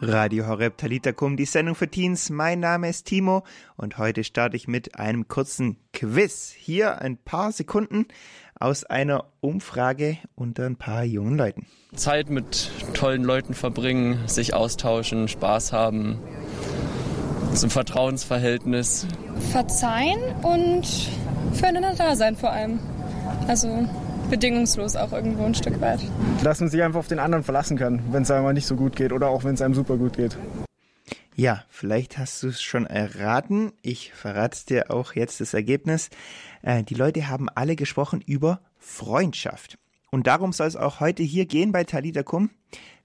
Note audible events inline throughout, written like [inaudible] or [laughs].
Radio Horeb Talitakum, die Sendung für Teens. Mein Name ist Timo und heute starte ich mit einem kurzen Quiz. Hier ein paar Sekunden aus einer Umfrage unter ein paar jungen Leuten. Zeit mit tollen Leuten verbringen, sich austauschen, Spaß haben, so ein Vertrauensverhältnis. Verzeihen und füreinander da sein vor allem. Also bedingungslos auch irgendwo ein Stück weit. Dass man sich einfach auf den anderen verlassen kann, wenn es einem nicht so gut geht oder auch wenn es einem super gut geht. Ja, vielleicht hast du es schon erraten. Ich verrate dir auch jetzt das Ergebnis. Äh, die Leute haben alle gesprochen über Freundschaft. Und darum soll es auch heute hier gehen bei Talita Kum.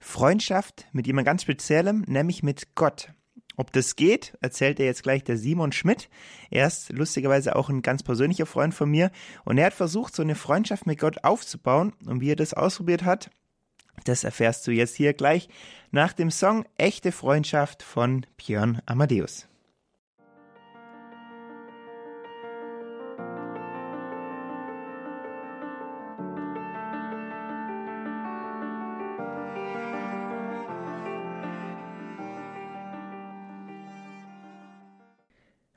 Freundschaft mit jemand ganz Speziellem, nämlich mit Gott. Ob das geht, erzählt er jetzt gleich der Simon Schmidt. Er ist lustigerweise auch ein ganz persönlicher Freund von mir. Und er hat versucht, so eine Freundschaft mit Gott aufzubauen. Und wie er das ausprobiert hat, das erfährst du jetzt hier gleich nach dem Song Echte Freundschaft von Björn Amadeus.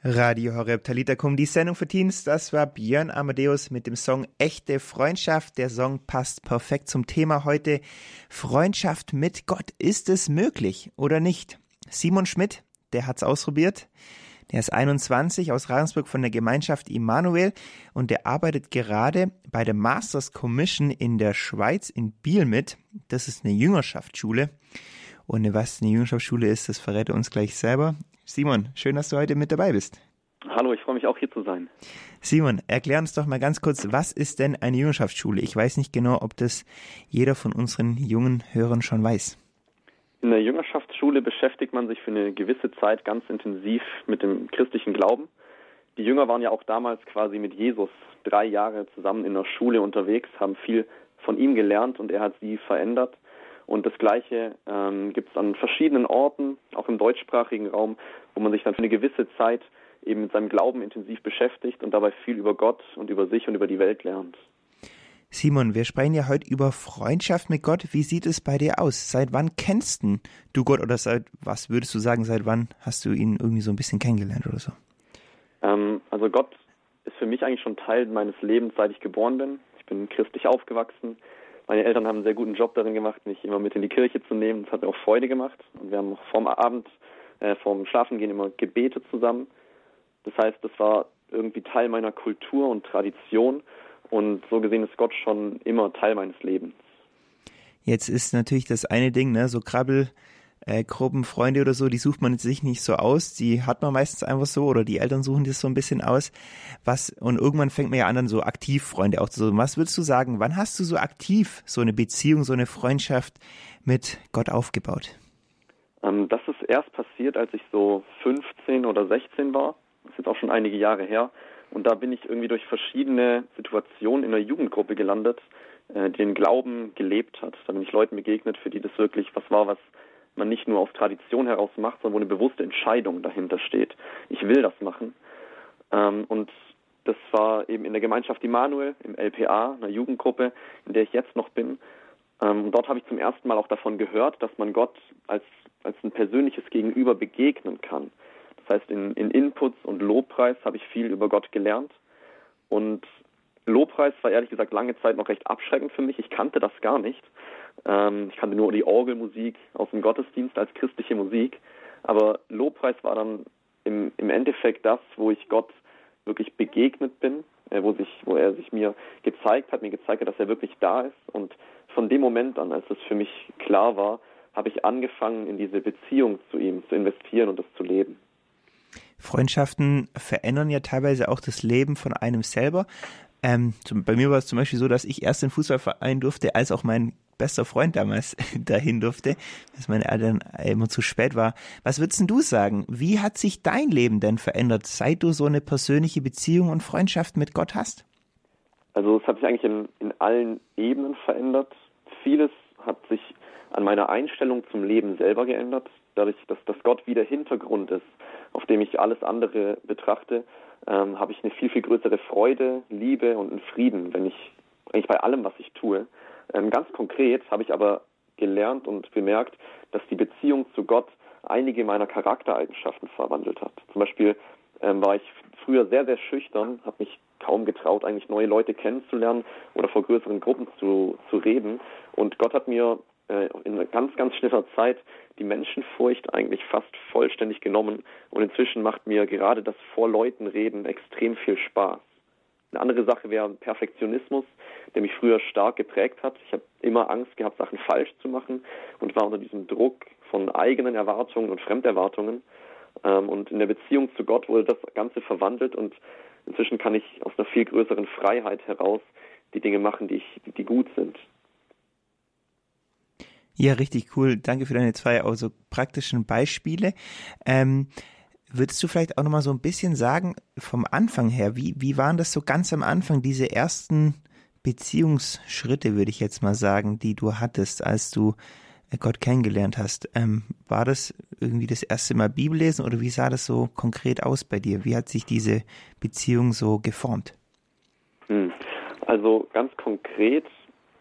Radio Horeb Talitakum, die Sendung für Teens. Das war Björn Amadeus mit dem Song Echte Freundschaft. Der Song passt perfekt zum Thema heute. Freundschaft mit Gott. Ist es möglich oder nicht? Simon Schmidt, der hat's ausprobiert. Der ist 21 aus Ravensburg von der Gemeinschaft Immanuel und der arbeitet gerade bei der Masters Commission in der Schweiz in Biel mit. Das ist eine Jüngerschaftsschule. Und was eine Jüngerschaftsschule ist, das verrät er uns gleich selber. Simon, schön, dass du heute mit dabei bist. Hallo, ich freue mich auch hier zu sein. Simon, erklär uns doch mal ganz kurz, was ist denn eine Jüngerschaftsschule? Ich weiß nicht genau, ob das jeder von unseren jungen Hörern schon weiß. In der Jüngerschaftsschule beschäftigt man sich für eine gewisse Zeit ganz intensiv mit dem christlichen Glauben. Die Jünger waren ja auch damals quasi mit Jesus drei Jahre zusammen in der Schule unterwegs, haben viel von ihm gelernt und er hat sie verändert. Und das Gleiche ähm, gibt es an verschiedenen Orten, auch im deutschsprachigen Raum, wo man sich dann für eine gewisse Zeit eben mit seinem Glauben intensiv beschäftigt und dabei viel über Gott und über sich und über die Welt lernt. Simon, wir sprechen ja heute über Freundschaft mit Gott. Wie sieht es bei dir aus? Seit wann kennst du Gott oder seit was würdest du sagen, seit wann hast du ihn irgendwie so ein bisschen kennengelernt oder so? Ähm, also Gott ist für mich eigentlich schon Teil meines Lebens, seit ich geboren bin. Ich bin christlich aufgewachsen. Meine Eltern haben einen sehr guten Job darin gemacht, mich immer mit in die Kirche zu nehmen. Das hat mir auch Freude gemacht. Und wir haben auch vorm Abend, äh, vorm Schlafengehen immer gebetet zusammen. Das heißt, das war irgendwie Teil meiner Kultur und Tradition. Und so gesehen ist Gott schon immer Teil meines Lebens. Jetzt ist natürlich das eine Ding, ne, so Krabbel, äh, Gruppenfreunde oder so, die sucht man sich nicht so aus, die hat man meistens einfach so oder die Eltern suchen das so ein bisschen aus. Was und irgendwann fängt man ja an, dann so aktiv Freunde auch zu suchen. Was würdest du sagen, wann hast du so aktiv so eine Beziehung, so eine Freundschaft mit Gott aufgebaut? Ähm, das ist erst passiert, als ich so 15 oder 16 war. Das ist jetzt auch schon einige Jahre her. Und da bin ich irgendwie durch verschiedene Situationen in der Jugendgruppe gelandet, äh, die den Glauben gelebt hat. Da bin ich Leuten begegnet, für die das wirklich was war, was man nicht nur aus Tradition heraus macht, sondern wo eine bewusste Entscheidung dahinter steht. Ich will das machen. Ähm, und das war eben in der Gemeinschaft Immanuel, im LPA, einer Jugendgruppe, in der ich jetzt noch bin. Ähm, dort habe ich zum ersten Mal auch davon gehört, dass man Gott als, als ein persönliches Gegenüber begegnen kann. Das heißt, in, in Inputs und Lobpreis habe ich viel über Gott gelernt. Und Lobpreis war ehrlich gesagt lange Zeit noch recht abschreckend für mich. Ich kannte das gar nicht. Ähm, ich kannte nur die Orgelmusik aus dem Gottesdienst als christliche Musik. Aber Lobpreis war dann im, im Endeffekt das, wo ich Gott wirklich begegnet bin, äh, wo, sich, wo er sich mir gezeigt hat, mir gezeigt hat, dass er wirklich da ist. Und von dem Moment an, als es für mich klar war, habe ich angefangen, in diese Beziehung zu ihm zu investieren und das zu leben. Freundschaften verändern ja teilweise auch das Leben von einem selber. Ähm, zum, bei mir war es zum Beispiel so, dass ich erst in Fußballverein durfte, als auch mein bester Freund damals [laughs] dahin durfte, dass meine Eltern immer zu spät war. Was würdest du sagen? Wie hat sich dein Leben denn verändert, seit du so eine persönliche Beziehung und Freundschaft mit Gott hast? Also es hat sich eigentlich in, in allen Ebenen verändert. Vieles hat sich an meiner Einstellung zum Leben selber geändert, dadurch, dass, dass Gott wie der Hintergrund ist, auf dem ich alles andere betrachte, ähm, habe ich eine viel, viel größere Freude, Liebe und einen Frieden, wenn ich eigentlich bei allem, was ich tue. Ähm, ganz konkret habe ich aber gelernt und bemerkt, dass die Beziehung zu Gott einige meiner Charaktereigenschaften verwandelt hat. Zum Beispiel ähm, war ich früher sehr, sehr schüchtern, habe mich kaum getraut, eigentlich neue Leute kennenzulernen oder vor größeren Gruppen zu, zu reden. Und Gott hat mir äh, in ganz, ganz schneller Zeit die Menschenfurcht eigentlich fast vollständig genommen. Und inzwischen macht mir gerade das vor Leuten reden extrem viel Spaß. Eine andere Sache wäre Perfektionismus, der mich früher stark geprägt hat. Ich habe immer Angst gehabt, Sachen falsch zu machen und war unter diesem Druck von eigenen Erwartungen und Fremderwartungen. Ähm, und in der Beziehung zu Gott wurde das Ganze verwandelt und inzwischen kann ich aus einer viel größeren Freiheit heraus die Dinge machen, die, ich, die gut sind. Ja, richtig cool. Danke für deine zwei also praktischen Beispiele. Ähm, würdest du vielleicht auch nochmal so ein bisschen sagen, vom Anfang her, wie, wie waren das so ganz am Anfang, diese ersten Beziehungsschritte, würde ich jetzt mal sagen, die du hattest, als du Gott kennengelernt hast. Ähm, war das irgendwie das erste Mal Bibellesen oder wie sah das so konkret aus bei dir? Wie hat sich diese Beziehung so geformt? Hm. Also ganz konkret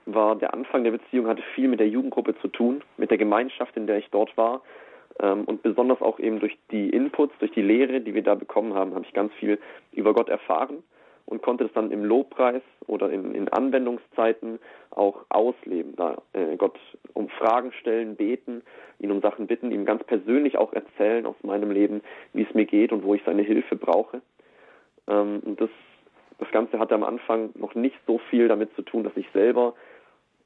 war der Anfang der Beziehung hatte viel mit der Jugendgruppe zu tun, mit der Gemeinschaft, in der ich dort war. Ähm, und besonders auch eben durch die Inputs, durch die Lehre, die wir da bekommen haben, habe ich ganz viel über Gott erfahren und konnte es dann im Lobpreis oder in, in Anwendungszeiten auch ausleben. Da äh, Gott um Fragen stellen, beten, ihn um Sachen bitten, ihm ganz persönlich auch erzählen aus meinem Leben, wie es mir geht und wo ich seine Hilfe brauche. Ähm, und das, das Ganze hatte am Anfang noch nicht so viel damit zu tun, dass ich selber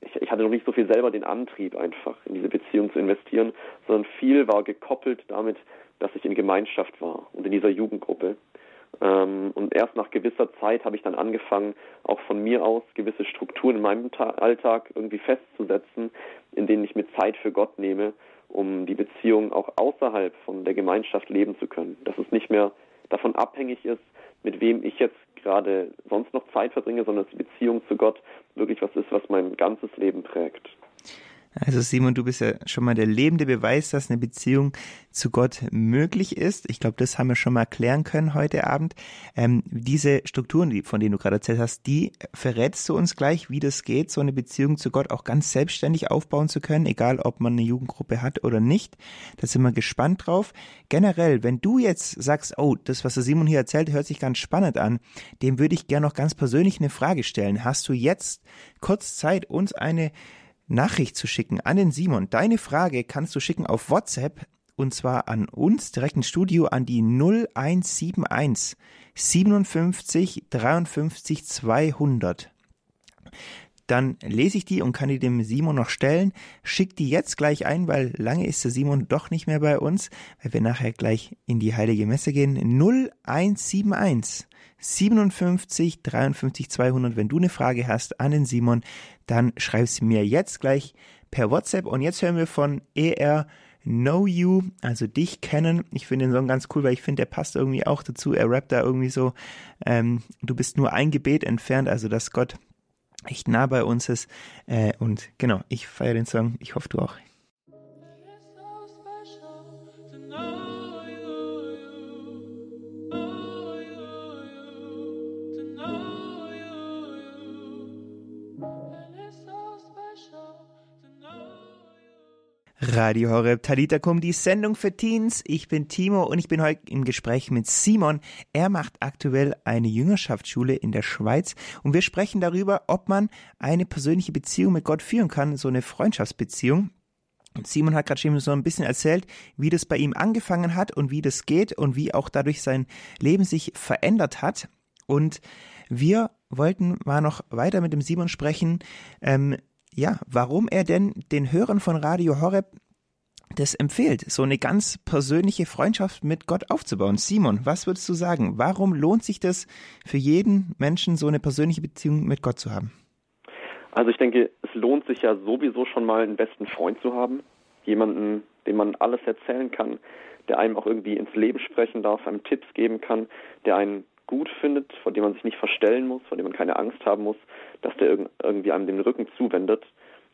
ich, ich hatte noch nicht so viel selber den Antrieb einfach in diese Beziehung zu investieren, sondern viel war gekoppelt damit, dass ich in Gemeinschaft war und in dieser Jugendgruppe. Ähm, und erst nach gewisser Zeit habe ich dann angefangen, auch von mir aus gewisse Strukturen in meinem Alltag irgendwie festzusetzen, in denen ich mir Zeit für Gott nehme, um die Beziehung auch außerhalb von der Gemeinschaft leben zu können. Dass es nicht mehr davon abhängig ist, mit wem ich jetzt gerade sonst noch Zeit verbringe, sondern dass die Beziehung zu Gott wirklich was ist, was mein ganzes Leben prägt. Also Simon, du bist ja schon mal der lebende Beweis, dass eine Beziehung zu Gott möglich ist. Ich glaube, das haben wir schon mal klären können heute Abend. Ähm, diese Strukturen, von denen du gerade erzählt hast, die verrätst du uns gleich, wie das geht, so eine Beziehung zu Gott auch ganz selbstständig aufbauen zu können, egal ob man eine Jugendgruppe hat oder nicht. Da sind wir gespannt drauf. Generell, wenn du jetzt sagst, oh, das, was der Simon hier erzählt, hört sich ganz spannend an, dem würde ich gerne noch ganz persönlich eine Frage stellen. Hast du jetzt kurz Zeit, uns eine Nachricht zu schicken an den Simon. Deine Frage kannst du schicken auf WhatsApp und zwar an uns direkt ins Studio an die 0171 57 53 200. Dann lese ich die und kann die dem Simon noch stellen. Schick die jetzt gleich ein, weil lange ist der Simon doch nicht mehr bei uns, weil wir nachher gleich in die heilige Messe gehen. 0171 57 53 200. Wenn du eine Frage hast an den Simon, dann schreib sie mir jetzt gleich per WhatsApp. Und jetzt hören wir von ER Know You, also dich kennen. Ich finde den Song ganz cool, weil ich finde, der passt irgendwie auch dazu. Er rappt da irgendwie so, ähm, du bist nur ein Gebet entfernt, also dass Gott echt nah bei uns ist. Äh, und genau, ich feiere den Song. Ich hoffe, du auch. Radio Horeb Talita Kum, die Sendung für Teens. Ich bin Timo und ich bin heute im Gespräch mit Simon. Er macht aktuell eine Jüngerschaftsschule in der Schweiz und wir sprechen darüber, ob man eine persönliche Beziehung mit Gott führen kann, so eine Freundschaftsbeziehung. Und Simon hat gerade schon so ein bisschen erzählt, wie das bei ihm angefangen hat und wie das geht und wie auch dadurch sein Leben sich verändert hat. Und wir wollten mal noch weiter mit dem Simon sprechen, ähm, ja, warum er denn den Hörern von Radio Horeb das empfiehlt, so eine ganz persönliche Freundschaft mit Gott aufzubauen. Simon, was würdest du sagen? Warum lohnt sich das für jeden Menschen, so eine persönliche Beziehung mit Gott zu haben? Also ich denke, es lohnt sich ja sowieso schon mal einen besten Freund zu haben. Jemanden, dem man alles erzählen kann, der einem auch irgendwie ins Leben sprechen darf, einem Tipps geben kann, der einen gut findet, vor dem man sich nicht verstellen muss, vor dem man keine Angst haben muss, dass der irgendwie einem den Rücken zuwendet.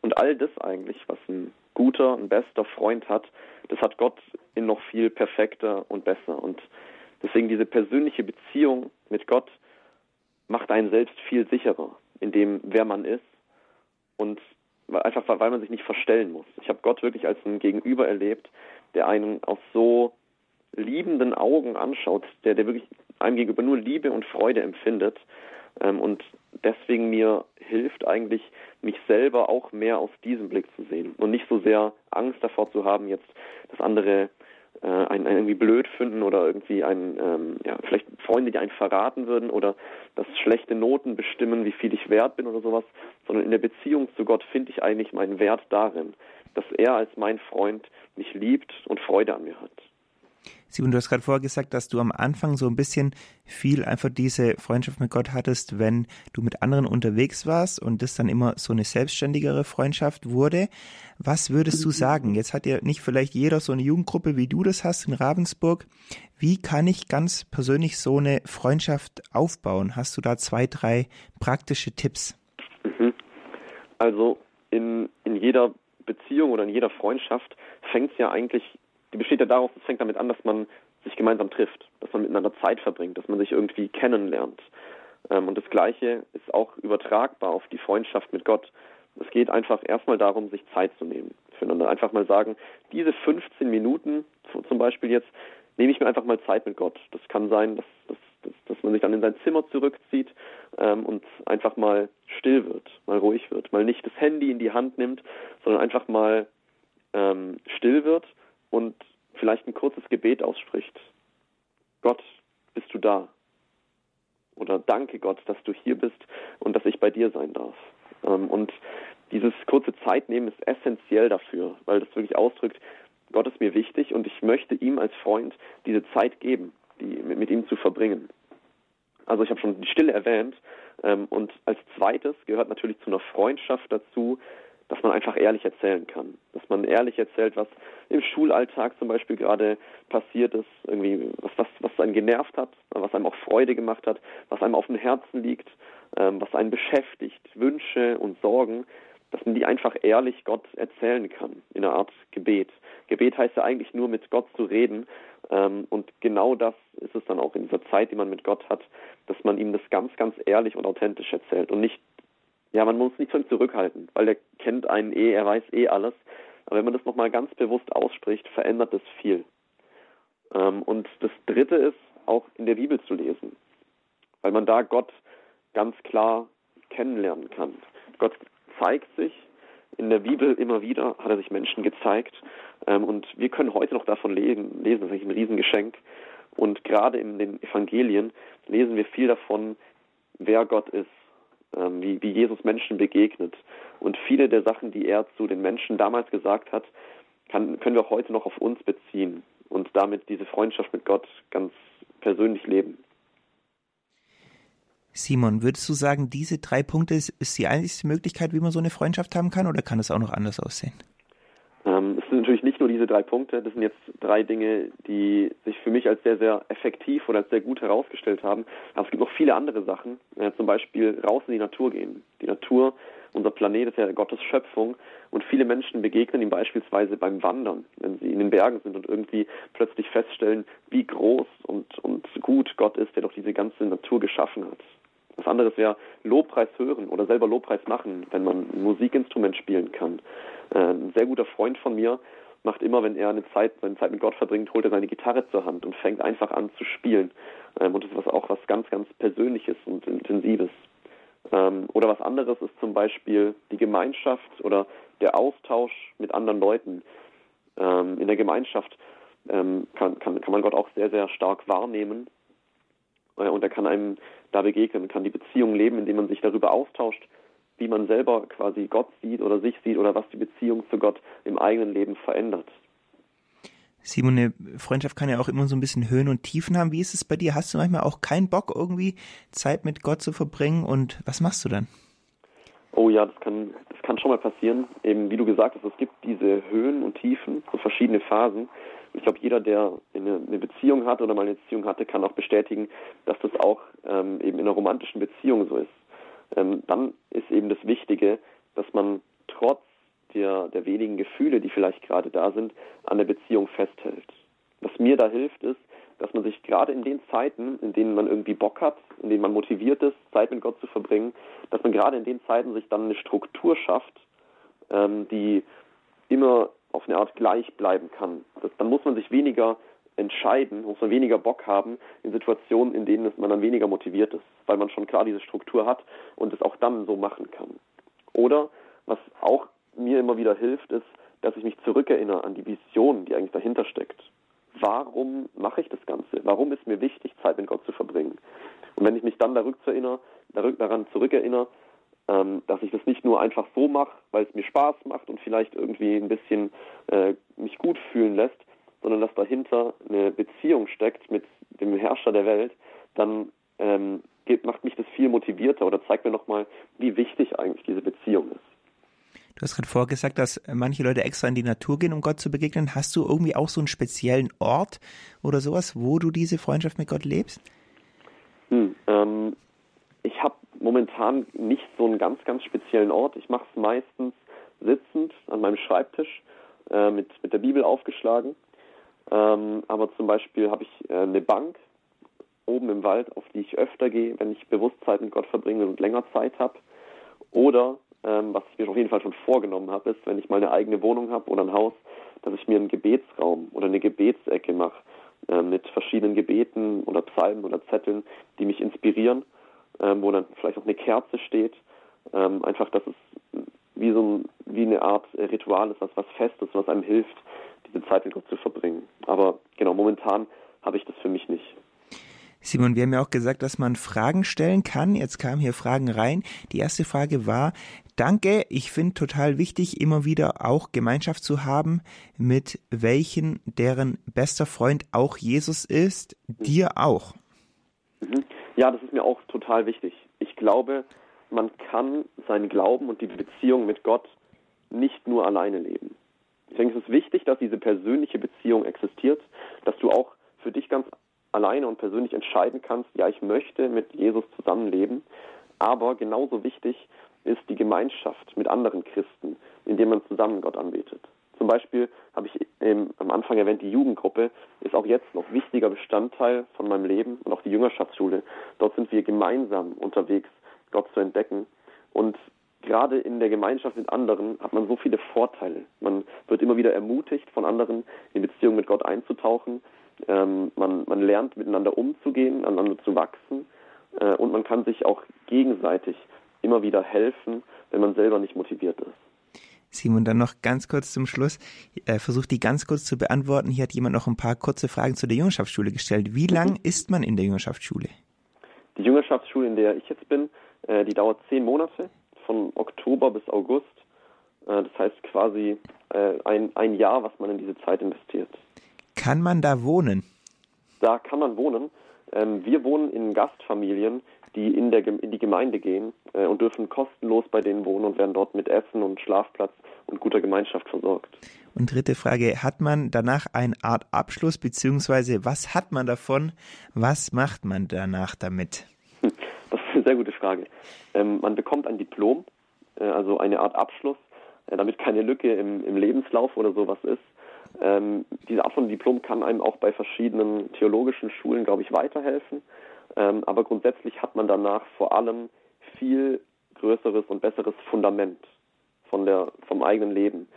Und all das eigentlich, was ein guter, ein bester Freund hat, das hat Gott in noch viel perfekter und besser. Und deswegen diese persönliche Beziehung mit Gott macht einen selbst viel sicherer in dem, wer man ist und einfach weil man sich nicht verstellen muss. Ich habe Gott wirklich als ein Gegenüber erlebt, der einen aus so liebenden Augen anschaut, der, der wirklich einem gegenüber nur Liebe und Freude empfindet und deswegen mir hilft eigentlich, mich selber auch mehr aus diesem Blick zu sehen und nicht so sehr Angst davor zu haben, jetzt das andere äh, einen, einen irgendwie blöd finden oder irgendwie einen, ähm, ja, vielleicht Freunde, die einen verraten würden oder dass schlechte Noten bestimmen, wie viel ich wert bin oder sowas, sondern in der Beziehung zu Gott finde ich eigentlich meinen Wert darin, dass er als mein Freund mich liebt und Freude an mir hat. Simon, du hast gerade vorher gesagt, dass du am Anfang so ein bisschen viel einfach diese Freundschaft mit Gott hattest, wenn du mit anderen unterwegs warst und das dann immer so eine selbstständigere Freundschaft wurde. Was würdest du sagen? Jetzt hat ja nicht vielleicht jeder so eine Jugendgruppe, wie du das hast in Ravensburg. Wie kann ich ganz persönlich so eine Freundschaft aufbauen? Hast du da zwei, drei praktische Tipps? Mhm. Also in, in jeder Beziehung oder in jeder Freundschaft fängt es ja eigentlich die besteht ja daraus, es fängt damit an, dass man sich gemeinsam trifft, dass man miteinander Zeit verbringt, dass man sich irgendwie kennenlernt. Ähm, und das Gleiche ist auch übertragbar auf die Freundschaft mit Gott. Es geht einfach erstmal darum, sich Zeit zu nehmen füreinander. Einfach mal sagen, diese 15 Minuten zum Beispiel jetzt, nehme ich mir einfach mal Zeit mit Gott. Das kann sein, dass, dass, dass, dass man sich dann in sein Zimmer zurückzieht ähm, und einfach mal still wird, mal ruhig wird, mal nicht das Handy in die Hand nimmt, sondern einfach mal ähm, still wird und vielleicht ein kurzes Gebet ausspricht. Gott, bist du da? Oder danke Gott, dass du hier bist und dass ich bei dir sein darf. Ähm, und dieses kurze Zeitnehmen ist essentiell dafür, weil das wirklich ausdrückt, Gott ist mir wichtig und ich möchte ihm als Freund diese Zeit geben, die mit ihm zu verbringen. Also ich habe schon die Stille erwähnt ähm, und als zweites gehört natürlich zu einer Freundschaft dazu, dass man einfach ehrlich erzählen kann. Dass man ehrlich erzählt, was im Schulalltag zum Beispiel gerade passiert ist, irgendwie was, was, was einen genervt hat, was einem auch Freude gemacht hat, was einem auf dem Herzen liegt, ähm, was einen beschäftigt, Wünsche und Sorgen, dass man die einfach ehrlich Gott erzählen kann, in einer Art Gebet. Gebet heißt ja eigentlich nur mit Gott zu reden. Ähm, und genau das ist es dann auch in dieser Zeit, die man mit Gott hat, dass man ihm das ganz, ganz ehrlich und authentisch erzählt und nicht ja, man muss nicht von zurückhalten, weil der kennt einen eh, er weiß eh alles. Aber wenn man das nochmal ganz bewusst ausspricht, verändert das viel. Ähm, und das Dritte ist, auch in der Bibel zu lesen, weil man da Gott ganz klar kennenlernen kann. Gott zeigt sich in der Bibel immer wieder, hat er sich Menschen gezeigt. Ähm, und wir können heute noch davon lesen, lesen, das ist eigentlich ein Riesengeschenk. Und gerade in den Evangelien lesen wir viel davon, wer Gott ist, wie, wie Jesus Menschen begegnet. Und viele der Sachen, die er zu den Menschen damals gesagt hat, kann, können wir auch heute noch auf uns beziehen und damit diese Freundschaft mit Gott ganz persönlich leben. Simon, würdest du sagen, diese drei Punkte ist, ist die einzige Möglichkeit, wie man so eine Freundschaft haben kann, oder kann es auch noch anders aussehen? Ähm, es sind natürlich nicht nur diese drei Punkte, das sind jetzt drei Dinge, die sich für mich als sehr, sehr effektiv oder als sehr gut herausgestellt haben. Aber es gibt noch viele andere Sachen, zum Beispiel raus in die Natur gehen. Die Natur, unser Planet ist ja Gottes Schöpfung und viele Menschen begegnen ihm beispielsweise beim Wandern, wenn sie in den Bergen sind und irgendwie plötzlich feststellen, wie groß und, und gut Gott ist, der doch diese ganze Natur geschaffen hat. Was anderes wäre Lobpreis hören oder selber Lobpreis machen, wenn man ein Musikinstrument spielen kann. Äh, ein sehr guter Freund von mir macht immer, wenn er eine Zeit, seine Zeit mit Gott verbringt, holt er seine Gitarre zur Hand und fängt einfach an zu spielen. Ähm, und das ist auch was ganz, ganz Persönliches und Intensives. Ähm, oder was anderes ist zum Beispiel die Gemeinschaft oder der Austausch mit anderen Leuten. Ähm, in der Gemeinschaft kann, kann, kann man Gott auch sehr, sehr stark wahrnehmen. Äh, und er kann einem da begegnen, kann die Beziehung leben, indem man sich darüber austauscht, wie man selber quasi Gott sieht oder sich sieht oder was die Beziehung zu Gott im eigenen Leben verändert. Simon, eine Freundschaft kann ja auch immer so ein bisschen Höhen und Tiefen haben. Wie ist es bei dir? Hast du manchmal auch keinen Bock, irgendwie Zeit mit Gott zu verbringen? Und was machst du dann? Oh ja, das kann, das kann schon mal passieren. Eben, wie du gesagt hast, es gibt diese Höhen und Tiefen, so verschiedene Phasen. Ich glaube, jeder, der eine, eine, Beziehung hat oder mal eine Beziehung hatte, kann auch bestätigen, dass das auch ähm, eben in einer romantischen Beziehung so ist. Ähm, dann ist eben das Wichtige, dass man trotz der, der wenigen Gefühle, die vielleicht gerade da sind, an der Beziehung festhält. Was mir da hilft, ist, dass man sich gerade in den Zeiten, in denen man irgendwie Bock hat, in denen man motiviert ist, Zeit mit Gott zu verbringen, dass man gerade in den Zeiten sich dann eine Struktur schafft, ähm, die immer auf eine Art gleich bleiben kann. Das, dann muss man sich weniger entscheiden, muss man weniger Bock haben in Situationen, in denen man dann weniger motiviert ist, weil man schon klar diese Struktur hat und es auch dann so machen kann. Oder was auch mir immer wieder hilft, ist, dass ich mich zurückerinnere an die Vision, die eigentlich dahinter steckt. Warum mache ich das Ganze? Warum ist mir wichtig, Zeit mit Gott zu verbringen? Und wenn ich mich dann daran zurückerinnere, ähm, dass ich das nicht nur einfach so mache, weil es mir Spaß macht und vielleicht irgendwie ein bisschen äh, mich gut fühlen lässt, sondern dass dahinter eine Beziehung steckt mit dem Herrscher der Welt, dann ähm, geht, macht mich das viel motivierter oder zeigt mir nochmal, wie wichtig eigentlich diese Beziehung ist. Du hast gerade vorgesagt, dass manche Leute extra in die Natur gehen, um Gott zu begegnen. Hast du irgendwie auch so einen speziellen Ort oder sowas, wo du diese Freundschaft mit Gott lebst? Hm, ähm, ich habe momentan nicht so einen ganz, ganz speziellen Ort. Ich mache es meistens sitzend an meinem Schreibtisch äh, mit, mit der Bibel aufgeschlagen. Ähm, aber zum Beispiel habe ich äh, eine Bank oben im Wald, auf die ich öfter gehe, wenn ich Bewusstsein mit Gott verbringe und länger Zeit habe. Oder ähm, was ich mir auf jeden Fall schon vorgenommen habe, ist, wenn ich mal eine eigene Wohnung habe oder ein Haus, dass ich mir einen Gebetsraum oder eine Gebetsecke mache äh, mit verschiedenen Gebeten oder Psalmen oder Zetteln, die mich inspirieren, ähm, wo dann vielleicht auch eine Kerze steht. Ähm, einfach, dass es wie so ein, wie eine Art Ritual ist, was, was Festes, was einem hilft, diese Zeit mit Gott zu verbringen. Aber genau, momentan habe ich das für mich nicht. Simon, wir haben ja auch gesagt, dass man Fragen stellen kann. Jetzt kamen hier Fragen rein. Die erste Frage war, danke, ich finde total wichtig, immer wieder auch Gemeinschaft zu haben, mit welchen deren bester Freund auch Jesus ist, mhm. dir auch. Mhm. Ja, das ist mir auch total wichtig. Ich glaube, man kann seinen Glauben und die Beziehung mit Gott nicht nur alleine leben. Ich denke, es ist wichtig, dass diese persönliche Beziehung existiert, dass du auch für dich ganz alleine und persönlich entscheiden kannst, ja, ich möchte mit Jesus zusammenleben. Aber genauso wichtig ist die Gemeinschaft mit anderen Christen, indem man zusammen Gott anbetet. Zum Beispiel habe ich eben am Anfang erwähnt, die Jugendgruppe ist auch jetzt noch wichtiger Bestandteil von meinem Leben und auch die Jüngerschaftsschule. Dort sind wir gemeinsam unterwegs, Gott zu entdecken. Und gerade in der Gemeinschaft mit anderen hat man so viele Vorteile. Man wird immer wieder ermutigt, von anderen in Beziehung mit Gott einzutauchen. Ähm, man, man lernt miteinander umzugehen, aneinander zu wachsen äh, und man kann sich auch gegenseitig immer wieder helfen, wenn man selber nicht motiviert ist. Simon, dann noch ganz kurz zum Schluss. Äh, versucht die ganz kurz zu beantworten. Hier hat jemand noch ein paar kurze Fragen zu der Jüngerschaftsschule gestellt. Wie lang mhm. ist man in der Jüngerschaftsschule? Die Jüngerschaftsschule, in der ich jetzt bin, äh, die dauert zehn Monate, von Oktober bis August. Äh, das heißt quasi äh, ein, ein Jahr, was man in diese Zeit investiert. Kann man da wohnen? Da kann man wohnen. Ähm, wir wohnen in Gastfamilien, die in, der, in die Gemeinde gehen äh, und dürfen kostenlos bei denen wohnen und werden dort mit Essen und Schlafplatz und guter Gemeinschaft versorgt. Und dritte Frage, hat man danach eine Art Abschluss, beziehungsweise was hat man davon? Was macht man danach damit? [laughs] Sehr gute Frage. Ähm, man bekommt ein Diplom, äh, also eine Art Abschluss, äh, damit keine Lücke im, im Lebenslauf oder sowas ist. Ähm, diese Art von Diplom kann einem auch bei verschiedenen theologischen Schulen, glaube ich, weiterhelfen. Ähm, aber grundsätzlich hat man danach vor allem viel größeres und besseres Fundament von der, vom eigenen Leben.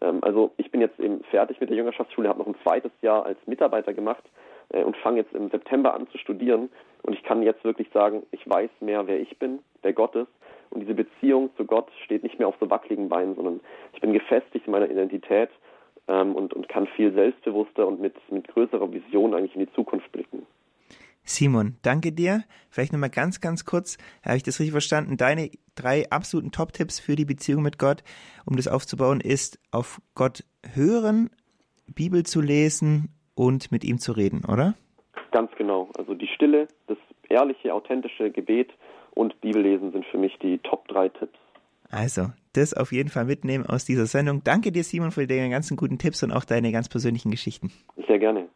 Ähm, also ich bin jetzt eben fertig mit der Jüngerschaftsschule, habe noch ein zweites Jahr als Mitarbeiter gemacht äh, und fange jetzt im September an zu studieren. Und ich kann jetzt wirklich sagen, ich weiß mehr, wer ich bin, wer Gott ist. Und diese Beziehung zu Gott steht nicht mehr auf so wackeligen Beinen, sondern ich bin gefestigt in meiner Identität ähm, und, und kann viel selbstbewusster und mit, mit größerer Vision eigentlich in die Zukunft blicken. Simon, danke dir. Vielleicht nochmal ganz, ganz kurz, habe ich das richtig verstanden? Deine drei absoluten Top-Tipps für die Beziehung mit Gott, um das aufzubauen, ist auf Gott hören, Bibel zu lesen und mit ihm zu reden, oder? Ganz genau. Also die Stille, das ehrliche, authentische Gebet und Bibellesen sind für mich die Top drei Tipps. Also, das auf jeden Fall mitnehmen aus dieser Sendung. Danke dir, Simon, für deine ganzen guten Tipps und auch deine ganz persönlichen Geschichten. Sehr gerne.